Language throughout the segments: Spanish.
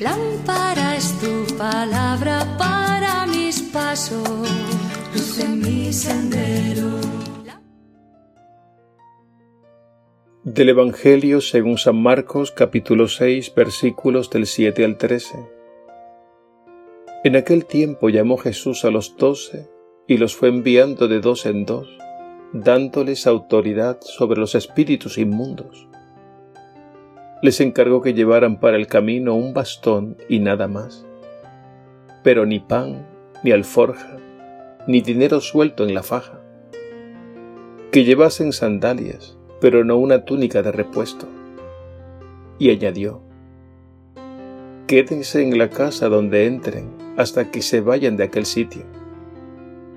Lámpara es tu palabra para mis pasos, luz en mi sendero. Del Evangelio según San Marcos capítulo 6 versículos del 7 al 13. En aquel tiempo llamó Jesús a los doce y los fue enviando de dos en dos, dándoles autoridad sobre los espíritus inmundos les encargó que llevaran para el camino un bastón y nada más. Pero ni pan, ni alforja, ni dinero suelto en la faja. Que llevasen sandalias, pero no una túnica de repuesto. Y añadió, Quédense en la casa donde entren hasta que se vayan de aquel sitio.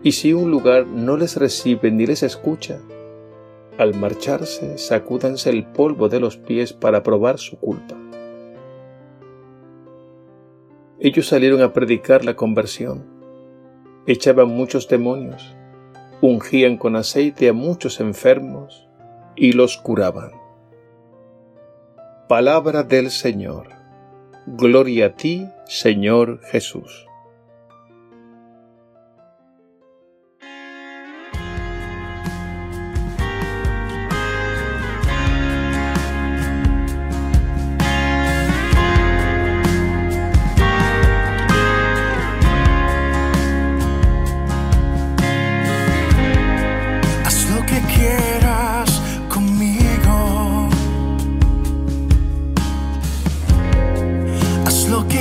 Y si un lugar no les recibe ni les escucha, al marcharse, sacúdanse el polvo de los pies para probar su culpa. Ellos salieron a predicar la conversión, echaban muchos demonios, ungían con aceite a muchos enfermos y los curaban. Palabra del Señor. Gloria a ti, Señor Jesús.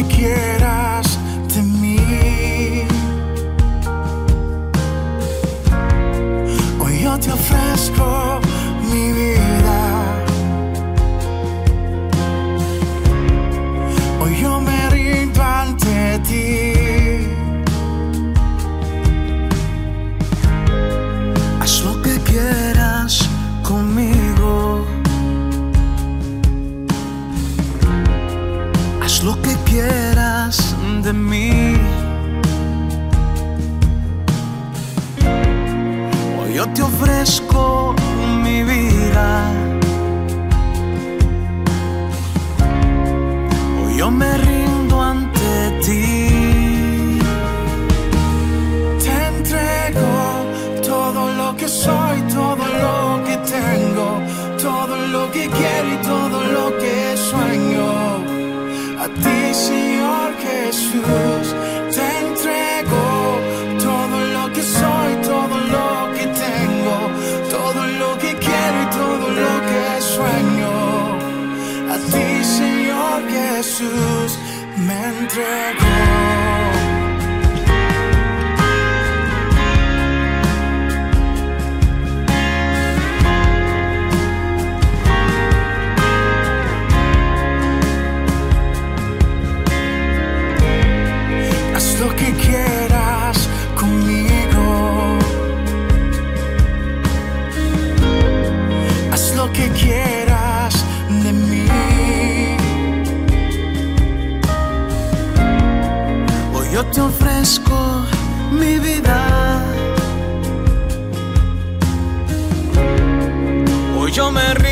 que quieras de mí. Hoy yo te ofrezco mi vida. Hoy yo me rindo ante ti. Haz lo Jesús me entregó. Te ofrezco mi vida. Hoy yo me rindo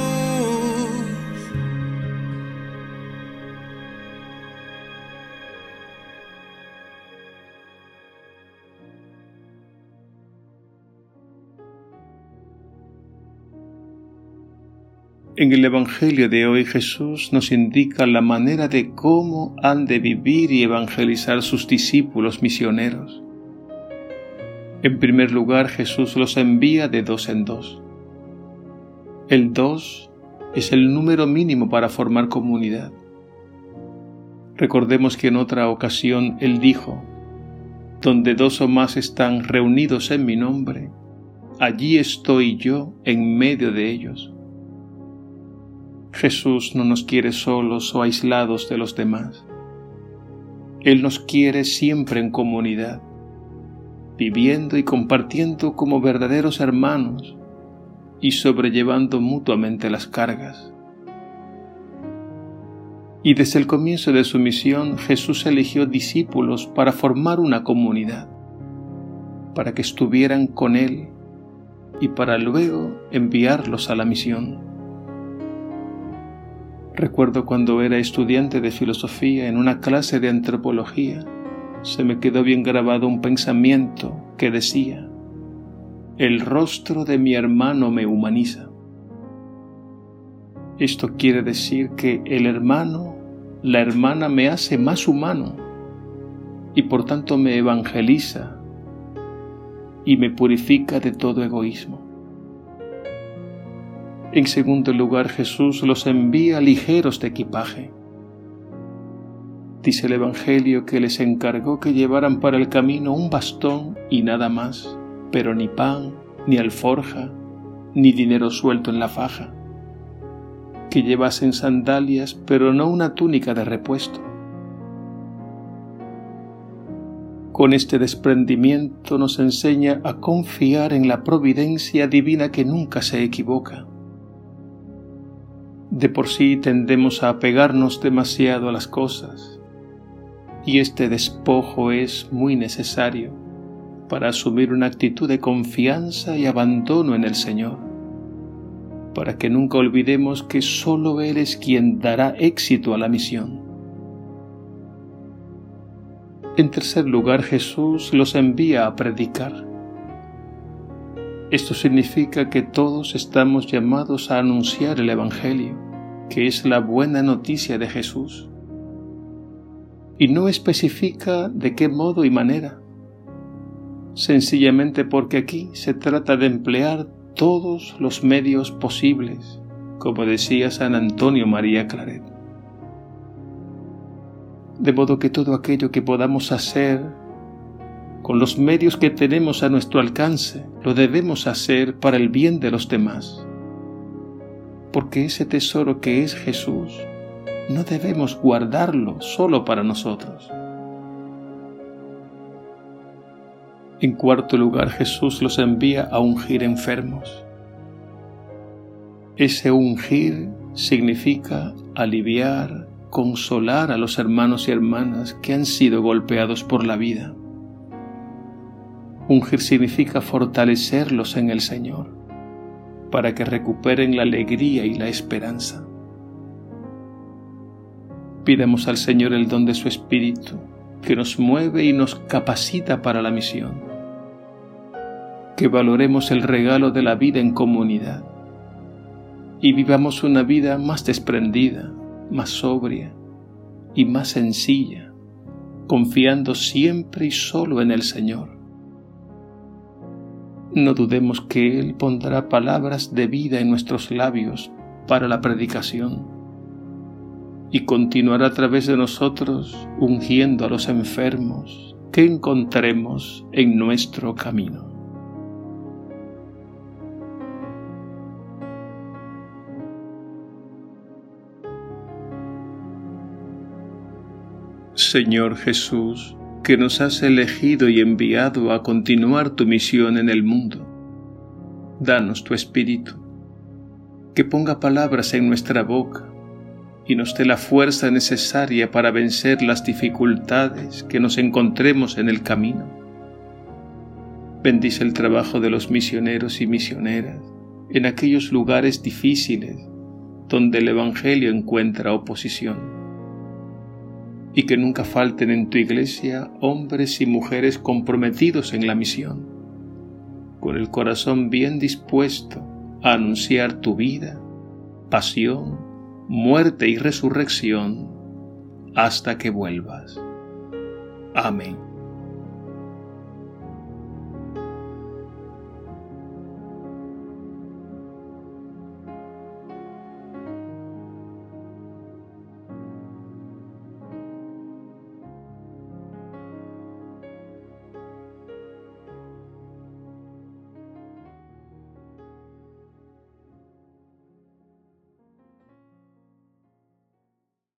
En el Evangelio de hoy Jesús nos indica la manera de cómo han de vivir y evangelizar sus discípulos misioneros. En primer lugar, Jesús los envía de dos en dos. El dos es el número mínimo para formar comunidad. Recordemos que en otra ocasión Él dijo, Donde dos o más están reunidos en mi nombre, allí estoy yo en medio de ellos. Jesús no nos quiere solos o aislados de los demás. Él nos quiere siempre en comunidad, viviendo y compartiendo como verdaderos hermanos y sobrellevando mutuamente las cargas. Y desde el comienzo de su misión Jesús eligió discípulos para formar una comunidad, para que estuvieran con Él y para luego enviarlos a la misión. Recuerdo cuando era estudiante de filosofía en una clase de antropología, se me quedó bien grabado un pensamiento que decía, el rostro de mi hermano me humaniza. Esto quiere decir que el hermano, la hermana me hace más humano y por tanto me evangeliza y me purifica de todo egoísmo. En segundo lugar, Jesús los envía ligeros de equipaje. Dice el Evangelio que les encargó que llevaran para el camino un bastón y nada más, pero ni pan, ni alforja, ni dinero suelto en la faja. Que llevasen sandalias, pero no una túnica de repuesto. Con este desprendimiento nos enseña a confiar en la providencia divina que nunca se equivoca de por sí tendemos a apegarnos demasiado a las cosas, y este despojo es muy necesario para asumir una actitud de confianza y abandono en el Señor, para que nunca olvidemos que sólo Él es quien dará éxito a la misión. En tercer lugar, Jesús los envía a predicar. Esto significa que todos estamos llamados a anunciar el Evangelio, que es la buena noticia de Jesús. Y no especifica de qué modo y manera, sencillamente porque aquí se trata de emplear todos los medios posibles, como decía San Antonio María Claret. De modo que todo aquello que podamos hacer con los medios que tenemos a nuestro alcance, lo debemos hacer para el bien de los demás. Porque ese tesoro que es Jesús, no debemos guardarlo solo para nosotros. En cuarto lugar, Jesús los envía a ungir enfermos. Ese ungir significa aliviar, consolar a los hermanos y hermanas que han sido golpeados por la vida. Ungir significa fortalecerlos en el Señor, para que recuperen la alegría y la esperanza. Pidamos al Señor el don de su Espíritu, que nos mueve y nos capacita para la misión. Que valoremos el regalo de la vida en comunidad y vivamos una vida más desprendida, más sobria y más sencilla, confiando siempre y solo en el Señor no dudemos que Él pondrá palabras de vida en nuestros labios para la predicación y continuará a través de nosotros ungiendo a los enfermos que encontremos en nuestro camino. Señor Jesús, que nos has elegido y enviado a continuar tu misión en el mundo. Danos tu Espíritu, que ponga palabras en nuestra boca y nos dé la fuerza necesaria para vencer las dificultades que nos encontremos en el camino. Bendice el trabajo de los misioneros y misioneras en aquellos lugares difíciles donde el Evangelio encuentra oposición y que nunca falten en tu iglesia hombres y mujeres comprometidos en la misión, con el corazón bien dispuesto a anunciar tu vida, pasión, muerte y resurrección hasta que vuelvas. Amén.